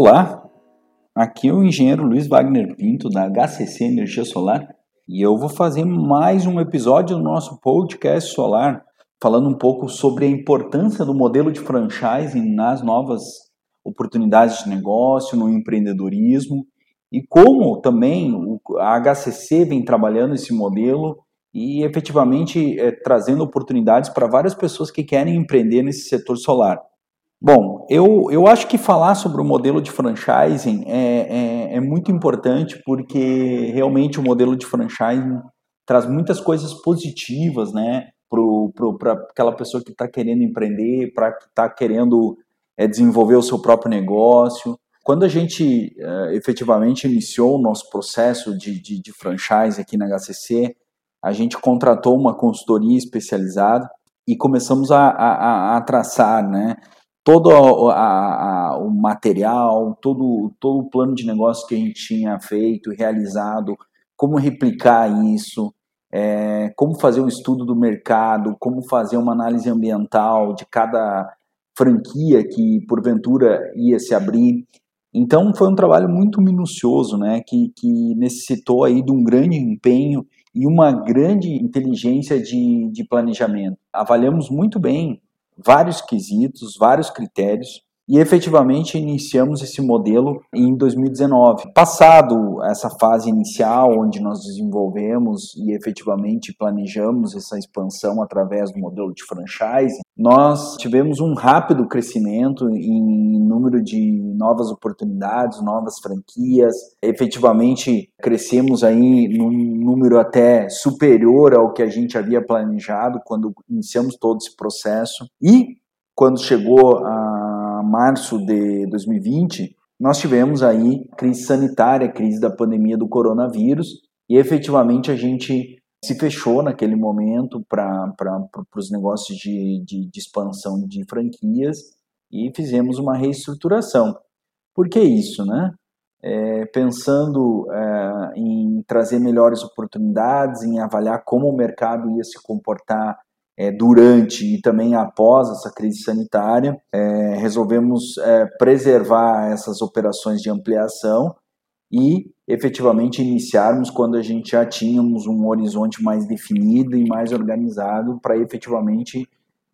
Olá, aqui é o engenheiro Luiz Wagner Pinto da HCC Energia Solar e eu vou fazer mais um episódio do nosso podcast solar falando um pouco sobre a importância do modelo de franchising nas novas oportunidades de negócio, no empreendedorismo e como também a HCC vem trabalhando esse modelo e efetivamente é, trazendo oportunidades para várias pessoas que querem empreender nesse setor solar. Bom, eu, eu acho que falar sobre o modelo de franchising é, é, é muito importante porque realmente o modelo de franchising traz muitas coisas positivas, né, para aquela pessoa que está querendo empreender, para que está querendo é, desenvolver o seu próprio negócio. Quando a gente é, efetivamente iniciou o nosso processo de, de, de franchise aqui na HCC, a gente contratou uma consultoria especializada e começamos a, a, a traçar, né, todo a, a, o material, todo, todo o plano de negócio que a gente tinha feito, realizado, como replicar isso, é, como fazer um estudo do mercado, como fazer uma análise ambiental de cada franquia que porventura ia se abrir. Então foi um trabalho muito minucioso, né, que, que necessitou aí de um grande empenho e uma grande inteligência de, de planejamento. Avaliamos muito bem vários quesitos, vários critérios e efetivamente iniciamos esse modelo em 2019. Passado essa fase inicial, onde nós desenvolvemos e efetivamente planejamos essa expansão através do modelo de franchise, nós tivemos um rápido crescimento em número de novas oportunidades, novas franquias. Efetivamente crescemos aí num número até superior ao que a gente havia planejado quando iniciamos todo esse processo. E quando chegou a março de 2020, nós tivemos aí crise sanitária, crise da pandemia do coronavírus, e efetivamente a gente se fechou naquele momento para os negócios de, de, de, expansão de franquias e fizemos uma reestruturação. Por que isso, né? É, pensando é, em trazer melhores oportunidades, em avaliar como o mercado ia se comportar é, durante e também após essa crise sanitária, é, resolvemos é, preservar essas operações de ampliação e efetivamente iniciarmos quando a gente já tínhamos um horizonte mais definido e mais organizado para efetivamente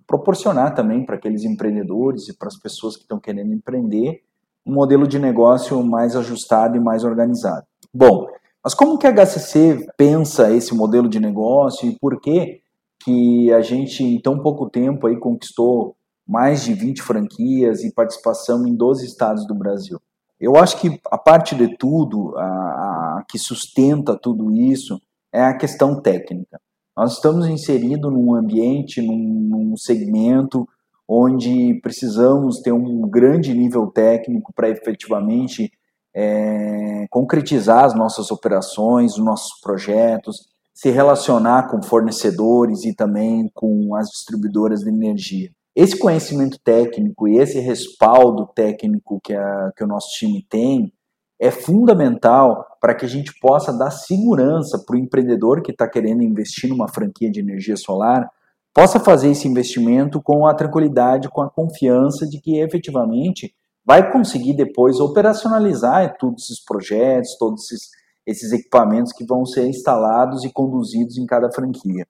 proporcionar também para aqueles empreendedores e para as pessoas que estão querendo empreender um modelo de negócio mais ajustado e mais organizado. Bom, mas como que a HCC pensa esse modelo de negócio e por que que a gente em tão pouco tempo aí conquistou mais de 20 franquias e participação em 12 estados do Brasil. Eu acho que a parte de tudo, a, a, que sustenta tudo isso, é a questão técnica. Nós estamos inseridos num ambiente, num, num segmento onde precisamos ter um grande nível técnico para efetivamente é, concretizar as nossas operações, os nossos projetos, se relacionar com fornecedores e também com as distribuidoras de energia. Esse conhecimento técnico e esse respaldo técnico que, a, que o nosso time tem é fundamental para que a gente possa dar segurança para o empreendedor que está querendo investir numa franquia de energia solar, possa fazer esse investimento com a tranquilidade, com a confiança de que efetivamente vai conseguir depois operacionalizar todos esses projetos, todos esses esses equipamentos que vão ser instalados e conduzidos em cada franquia.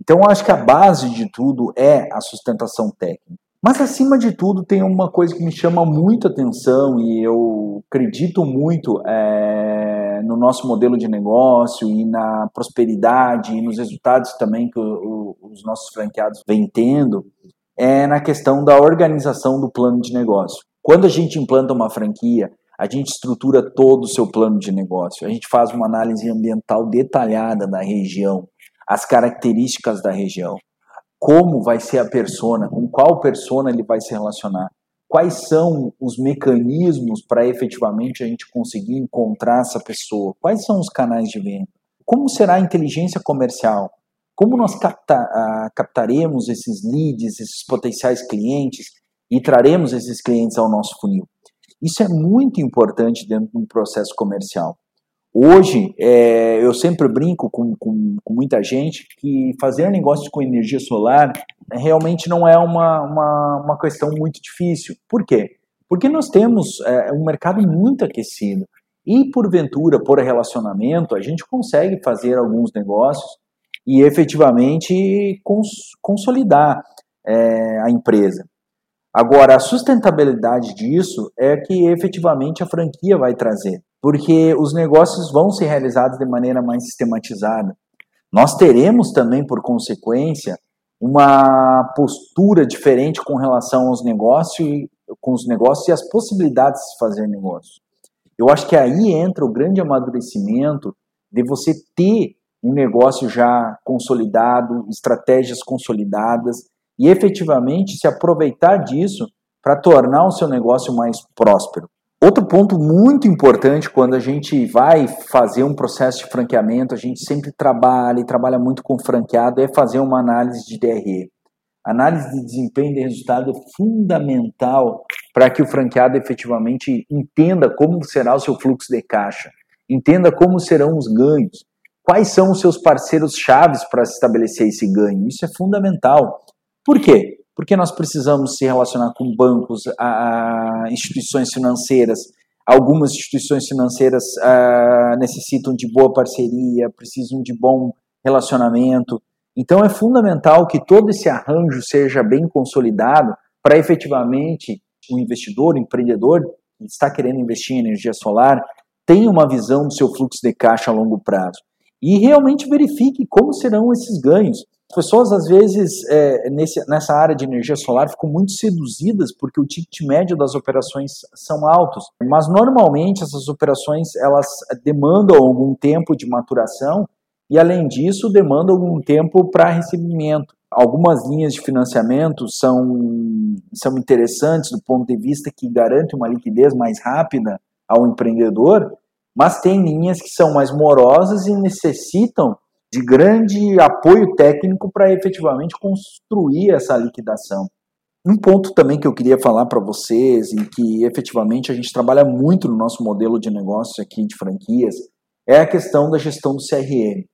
Então, eu acho que a base de tudo é a sustentação técnica. Mas, acima de tudo, tem uma coisa que me chama muita atenção e eu acredito muito é, no nosso modelo de negócio e na prosperidade e nos resultados também que o, o, os nossos franqueados vêm tendo, é na questão da organização do plano de negócio. Quando a gente implanta uma franquia, a gente estrutura todo o seu plano de negócio, a gente faz uma análise ambiental detalhada da região, as características da região, como vai ser a persona, com qual persona ele vai se relacionar, quais são os mecanismos para efetivamente a gente conseguir encontrar essa pessoa, quais são os canais de venda, como será a inteligência comercial, como nós capta, captaremos esses leads, esses potenciais clientes e traremos esses clientes ao nosso funil. Isso é muito importante dentro de um processo comercial. Hoje, é, eu sempre brinco com, com, com, muita gente que fazer negócio com energia solar realmente não é uma, uma, uma questão muito difícil. Por quê? Porque nós temos é, um mercado muito aquecido. E, porventura, por relacionamento, a gente consegue fazer alguns negócios e efetivamente cons consolidar é, a empresa. Agora, a sustentabilidade disso é que efetivamente a franquia vai trazer, porque os negócios vão ser realizados de maneira mais sistematizada. Nós teremos também, por consequência, uma postura diferente com relação aos negócios, com os negócios e as possibilidades de fazer negócio. Eu acho que aí entra o grande amadurecimento de você ter um negócio já consolidado, estratégias consolidadas e efetivamente se aproveitar disso para tornar o seu negócio mais próspero. Outro ponto muito importante quando a gente vai fazer um processo de franqueamento, a gente sempre trabalha e trabalha muito com franqueado, é fazer uma análise de DRE. Análise de desempenho de resultado é fundamental para que o franqueado efetivamente entenda como será o seu fluxo de caixa, entenda como serão os ganhos, quais são os seus parceiros chaves para estabelecer esse ganho. Isso é fundamental. Por quê? Porque nós precisamos se relacionar com bancos, a, a instituições financeiras. Algumas instituições financeiras a, necessitam de boa parceria, precisam de bom relacionamento. Então é fundamental que todo esse arranjo seja bem consolidado para efetivamente o investidor, o empreendedor que está querendo investir em energia solar tenha uma visão do seu fluxo de caixa a longo prazo e realmente verifique como serão esses ganhos. As pessoas, às vezes, é, nesse, nessa área de energia solar, ficam muito seduzidas porque o ticket médio das operações são altos. Mas, normalmente, essas operações elas demandam algum tempo de maturação e, além disso, demandam algum tempo para recebimento. Algumas linhas de financiamento são, são interessantes do ponto de vista que garante uma liquidez mais rápida ao empreendedor, mas tem linhas que são mais morosas e necessitam de grande apoio técnico para efetivamente construir essa liquidação. Um ponto também que eu queria falar para vocês e que efetivamente a gente trabalha muito no nosso modelo de negócio aqui de franquias é a questão da gestão do CRM.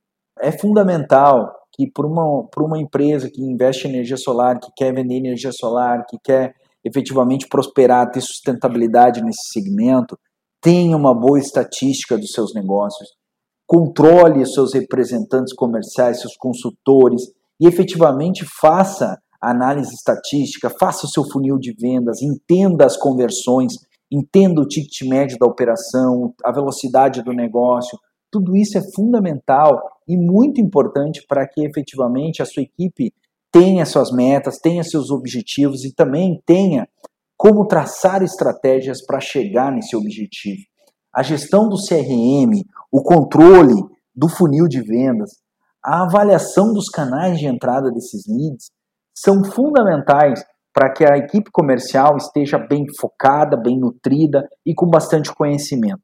É fundamental que para uma, por uma empresa que investe em energia solar, que quer vender energia solar, que quer efetivamente prosperar, ter sustentabilidade nesse segmento, tenha uma boa estatística dos seus negócios, controle os seus representantes comerciais, seus consultores e efetivamente faça análise estatística, faça o seu funil de vendas, entenda as conversões, entenda o ticket médio da operação, a velocidade do negócio. Tudo isso é fundamental e muito importante para que efetivamente a sua equipe tenha suas metas, tenha seus objetivos e também tenha como traçar estratégias para chegar nesse objetivo. A gestão do CRM, o controle do funil de vendas, a avaliação dos canais de entrada desses leads são fundamentais para que a equipe comercial esteja bem focada, bem nutrida e com bastante conhecimento.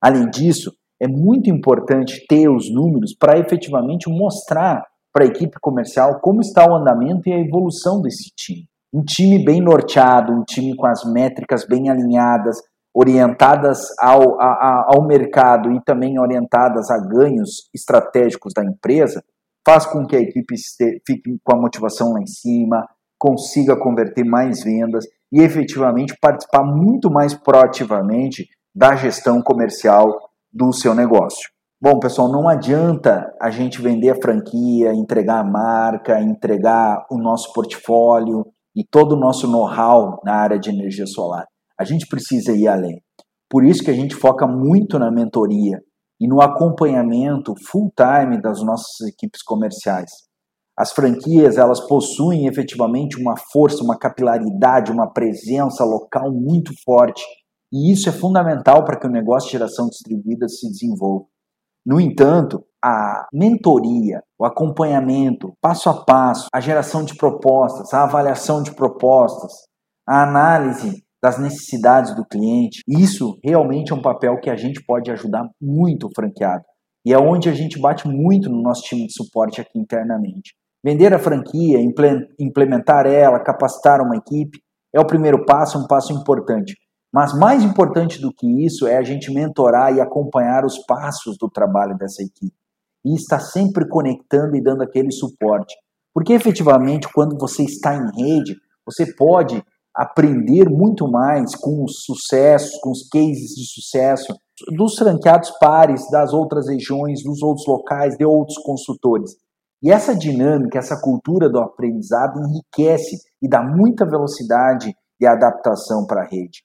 Além disso, é muito importante ter os números para efetivamente mostrar para a equipe comercial como está o andamento e a evolução desse time. Um time bem norteado, um time com as métricas bem alinhadas, orientadas ao, a, ao mercado e também orientadas a ganhos estratégicos da empresa, faz com que a equipe fique com a motivação lá em cima, consiga converter mais vendas e efetivamente participar muito mais proativamente da gestão comercial do seu negócio. Bom, pessoal, não adianta a gente vender a franquia, entregar a marca, entregar o nosso portfólio e todo o nosso know-how na área de energia solar. A gente precisa ir além. Por isso que a gente foca muito na mentoria e no acompanhamento full time das nossas equipes comerciais. As franquias, elas possuem efetivamente uma força, uma capilaridade, uma presença local muito forte, e isso é fundamental para que o negócio de geração distribuída se desenvolva. No entanto, a mentoria, o acompanhamento, passo a passo, a geração de propostas, a avaliação de propostas, a análise das necessidades do cliente. Isso realmente é um papel que a gente pode ajudar muito o franqueado. E é onde a gente bate muito no nosso time de suporte aqui internamente. Vender a franquia, implementar ela, capacitar uma equipe é o primeiro passo, um passo importante. Mas mais importante do que isso é a gente mentorar e acompanhar os passos do trabalho dessa equipe. E estar sempre conectando e dando aquele suporte. Porque efetivamente, quando você está em rede, você pode aprender muito mais com os sucessos, com os cases de sucesso dos franqueados pares das outras regiões, dos outros locais, de outros consultores. E essa dinâmica, essa cultura do aprendizado enriquece e dá muita velocidade e adaptação para a rede.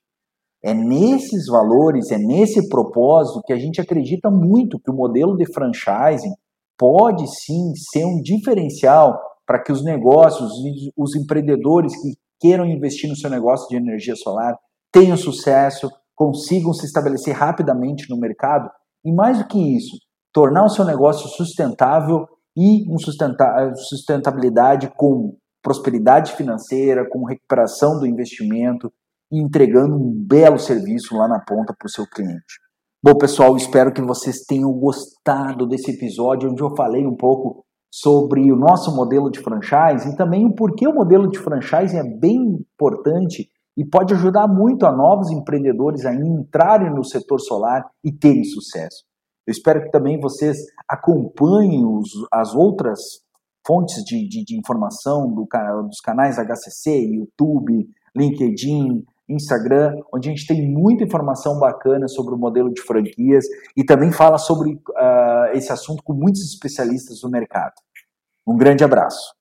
É nesses valores, é nesse propósito que a gente acredita muito que o modelo de franchising pode sim ser um diferencial para que os negócios, os empreendedores que queiram investir no seu negócio de energia solar tenham sucesso, consigam se estabelecer rapidamente no mercado e, mais do que isso, tornar o seu negócio sustentável e um sustentabilidade com prosperidade financeira, com recuperação do investimento e entregando um belo serviço lá na ponta para o seu cliente. Bom, pessoal, espero que vocês tenham gostado desse episódio onde eu falei um pouco sobre o nosso modelo de franchise e também o porquê o modelo de franchise é bem importante e pode ajudar muito a novos empreendedores a entrarem no setor solar e terem sucesso. Eu espero que também vocês acompanhem os, as outras fontes de, de, de informação do, dos canais HCC, YouTube, LinkedIn, Instagram, onde a gente tem muita informação bacana sobre o modelo de franquias e também fala sobre uh, esse assunto com muitos especialistas do mercado. Um grande abraço.